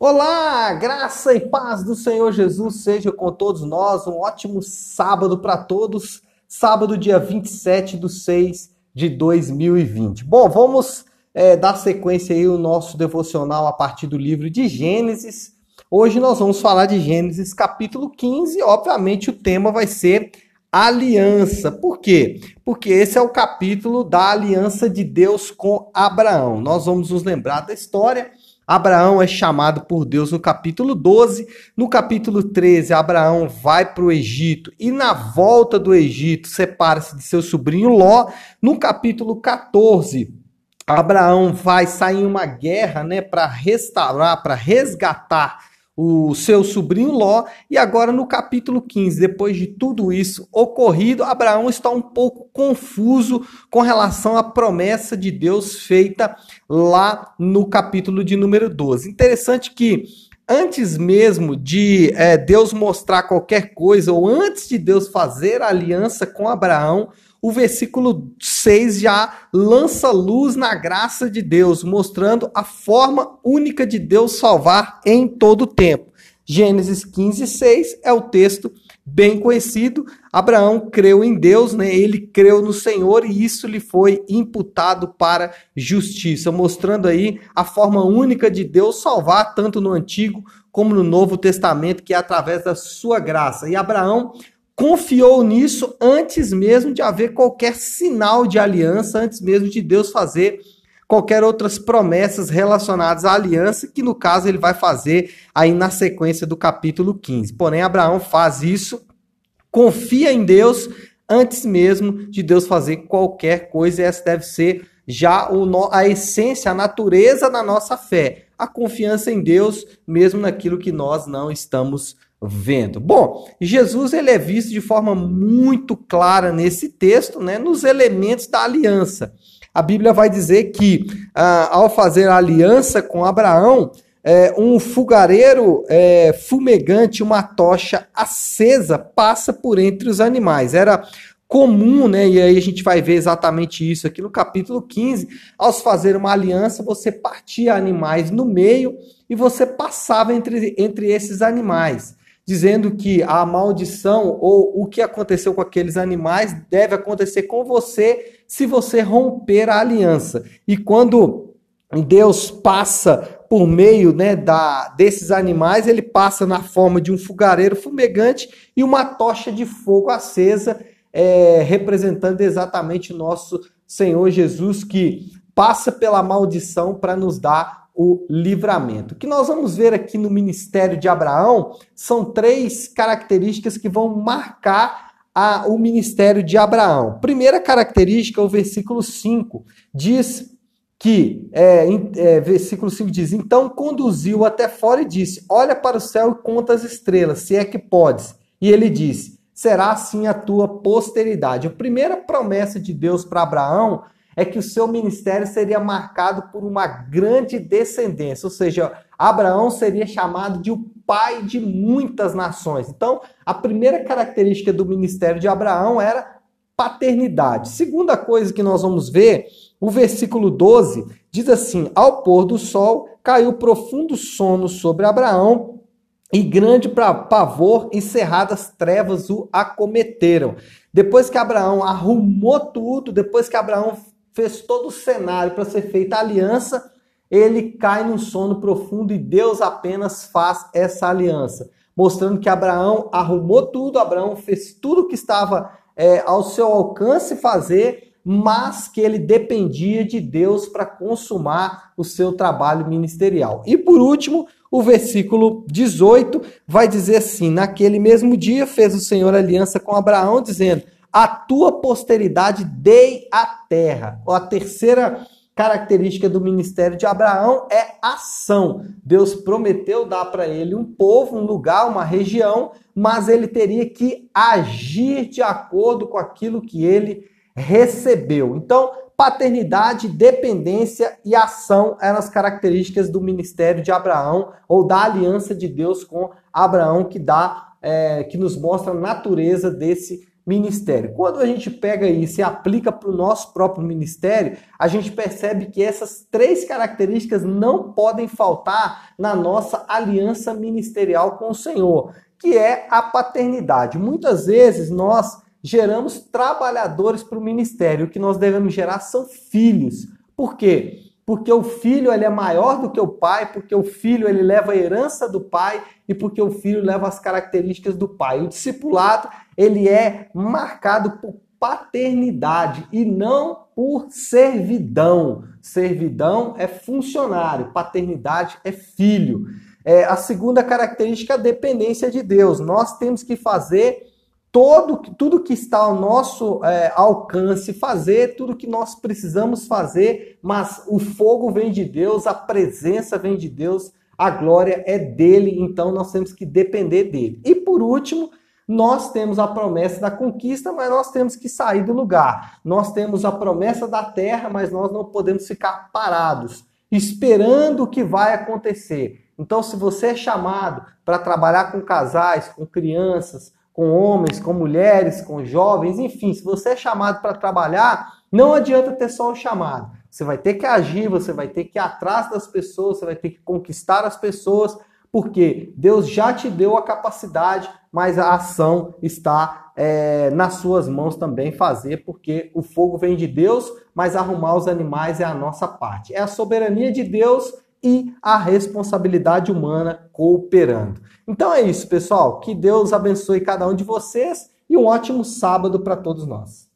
Olá, graça e paz do Senhor Jesus seja com todos nós. Um ótimo sábado para todos. Sábado, dia 27 de 6 de 2020. Bom, vamos é, dar sequência aí o nosso devocional a partir do livro de Gênesis. Hoje nós vamos falar de Gênesis capítulo 15. Obviamente o tema vai ser aliança. Por quê? Porque esse é o capítulo da aliança de Deus com Abraão. Nós vamos nos lembrar da história Abraão é chamado por Deus no capítulo 12. No capítulo 13, Abraão vai para o Egito e, na volta do Egito, separa-se de seu sobrinho Ló. No capítulo 14, Abraão vai sair em uma guerra né, para restaurar, para resgatar o seu sobrinho Ló, e agora no capítulo 15, depois de tudo isso ocorrido, Abraão está um pouco confuso com relação à promessa de Deus feita lá no capítulo de número 12. Interessante que antes mesmo de é, Deus mostrar qualquer coisa, ou antes de Deus fazer aliança com Abraão, o versículo 6 já lança luz na graça de Deus, mostrando a forma única de Deus salvar em todo o tempo. Gênesis 15, 6 é o texto bem conhecido. Abraão creu em Deus, né? ele creu no Senhor e isso lhe foi imputado para justiça, mostrando aí a forma única de Deus salvar, tanto no Antigo como no Novo Testamento, que é através da sua graça. E Abraão confiou nisso antes mesmo de haver qualquer sinal de aliança, antes mesmo de Deus fazer qualquer outras promessas relacionadas à aliança, que no caso ele vai fazer aí na sequência do capítulo 15. Porém, Abraão faz isso, confia em Deus antes mesmo de Deus fazer qualquer coisa, e essa deve ser já a essência, a natureza da nossa fé, a confiança em Deus, mesmo naquilo que nós não estamos vendo. Bom, Jesus ele é visto de forma muito clara nesse texto, né, nos elementos da aliança. A Bíblia vai dizer que ah, ao fazer a aliança com Abraão, é, um fogareiro é, fumegante, uma tocha acesa, passa por entre os animais. Era comum, né? E aí a gente vai ver exatamente isso aqui no capítulo 15. Ao fazer uma aliança, você partia animais no meio e você passava entre, entre esses animais dizendo que a maldição ou o que aconteceu com aqueles animais deve acontecer com você se você romper a aliança. E quando Deus passa por meio né, da, desses animais, ele passa na forma de um fogareiro fumegante e uma tocha de fogo acesa, é, representando exatamente nosso Senhor Jesus, que passa pela maldição para nos dar o livramento. O que nós vamos ver aqui no ministério de Abraão são três características que vão marcar a, o ministério de Abraão. Primeira característica, o versículo 5, diz que, é, é, versículo 5 diz: Então conduziu até fora e disse: Olha para o céu e conta as estrelas, se é que podes. E ele disse: Será assim a tua posteridade. A primeira promessa de Deus para Abraão é que o seu ministério seria marcado por uma grande descendência, ou seja, Abraão seria chamado de o pai de muitas nações. Então, a primeira característica do ministério de Abraão era paternidade. Segunda coisa que nós vamos ver, o versículo 12 diz assim: Ao pôr do sol caiu profundo sono sobre Abraão, e grande pavor e cerradas trevas o acometeram. Depois que Abraão arrumou tudo, depois que Abraão fez todo o cenário para ser feita a aliança, ele cai num sono profundo e Deus apenas faz essa aliança, mostrando que Abraão arrumou tudo, Abraão fez tudo que estava é, ao seu alcance fazer, mas que ele dependia de Deus para consumar o seu trabalho ministerial. E por último, o versículo 18 vai dizer assim: Naquele mesmo dia fez o Senhor aliança com Abraão, dizendo a tua posteridade dei a terra. A terceira característica do ministério de Abraão é ação. Deus prometeu dar para ele um povo, um lugar, uma região, mas ele teria que agir de acordo com aquilo que ele recebeu. Então, paternidade, dependência e ação eram as características do ministério de Abraão ou da aliança de Deus com Abraão que dá, é, que nos mostra a natureza desse ministério. Quando a gente pega isso e aplica para o nosso próprio ministério, a gente percebe que essas três características não podem faltar na nossa aliança ministerial com o Senhor, que é a paternidade. Muitas vezes nós geramos trabalhadores para o ministério, o que nós devemos gerar são filhos. Por quê? Porque o filho ele é maior do que o pai, porque o filho ele leva a herança do pai e porque o filho leva as características do pai. O discipulado ele é marcado por paternidade e não por servidão. Servidão é funcionário, paternidade é filho. É, a segunda característica é a dependência de Deus. Nós temos que fazer todo, tudo que está ao nosso é, alcance fazer, tudo que nós precisamos fazer, mas o fogo vem de Deus, a presença vem de Deus, a glória é dele, então nós temos que depender dele. E por último, nós temos a promessa da conquista, mas nós temos que sair do lugar. Nós temos a promessa da terra, mas nós não podemos ficar parados, esperando o que vai acontecer. Então, se você é chamado para trabalhar com casais, com crianças, com homens, com mulheres, com jovens, enfim, se você é chamado para trabalhar, não adianta ter só o chamado. Você vai ter que agir, você vai ter que ir atrás das pessoas, você vai ter que conquistar as pessoas, porque Deus já te deu a capacidade, mas a ação está é, nas suas mãos também fazer, porque o fogo vem de Deus, mas arrumar os animais é a nossa parte. É a soberania de Deus e a responsabilidade humana cooperando. Então é isso, pessoal. Que Deus abençoe cada um de vocês e um ótimo sábado para todos nós.